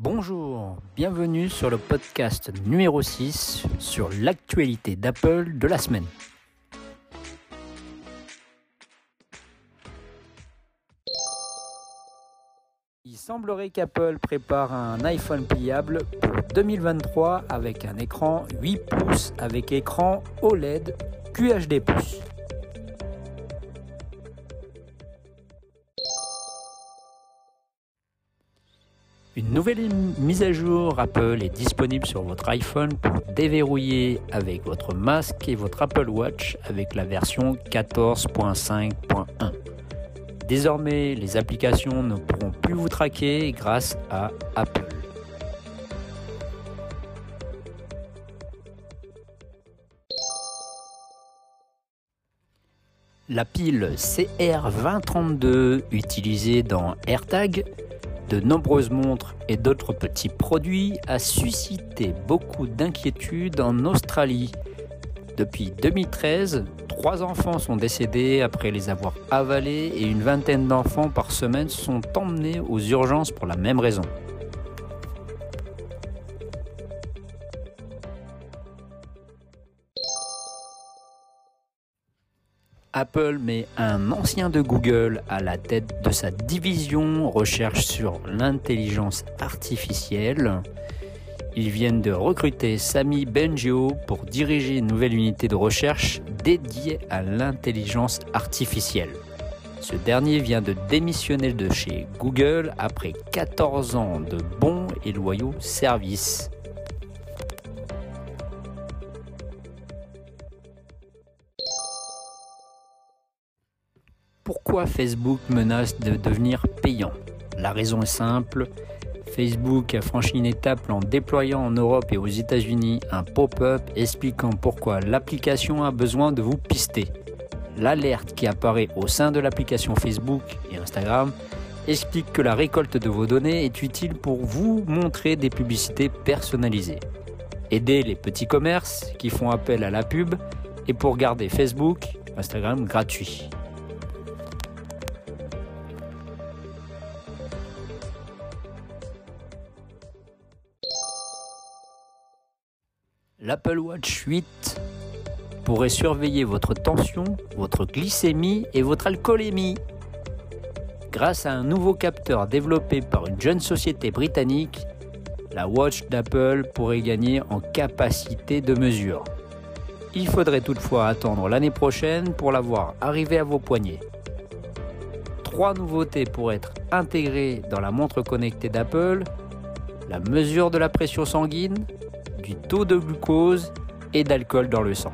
Bonjour, bienvenue sur le podcast numéro 6 sur l'actualité d'Apple de la semaine. Il semblerait qu'Apple prépare un iPhone pliable pour 2023 avec un écran 8 pouces avec écran OLED QHD+. Une nouvelle mise à jour Apple est disponible sur votre iPhone pour déverrouiller avec votre masque et votre Apple Watch avec la version 14.5.1. Désormais, les applications ne pourront plus vous traquer grâce à Apple. La pile CR2032 utilisée dans AirTag de nombreuses montres et d'autres petits produits a suscité beaucoup d'inquiétudes en Australie. Depuis 2013, trois enfants sont décédés après les avoir avalés et une vingtaine d'enfants par semaine sont emmenés aux urgences pour la même raison. Apple met un ancien de Google à la tête de sa division recherche sur l'intelligence artificielle. Ils viennent de recruter Sami Benjio pour diriger une nouvelle unité de recherche dédiée à l'intelligence artificielle. Ce dernier vient de démissionner de chez Google après 14 ans de bons et loyaux services. Pourquoi Facebook menace de devenir payant La raison est simple. Facebook a franchi une étape en déployant en Europe et aux États-Unis un pop-up expliquant pourquoi l'application a besoin de vous pister. L'alerte qui apparaît au sein de l'application Facebook et Instagram explique que la récolte de vos données est utile pour vous montrer des publicités personnalisées. Aider les petits commerces qui font appel à la pub et pour garder Facebook, Instagram gratuit. L'Apple Watch 8 pourrait surveiller votre tension, votre glycémie et votre alcoolémie. Grâce à un nouveau capteur développé par une jeune société britannique, la Watch d'Apple pourrait gagner en capacité de mesure. Il faudrait toutefois attendre l'année prochaine pour la voir arriver à vos poignets. Trois nouveautés pourraient être intégrées dans la montre connectée d'Apple la mesure de la pression sanguine, du taux de glucose et d'alcool dans le sang.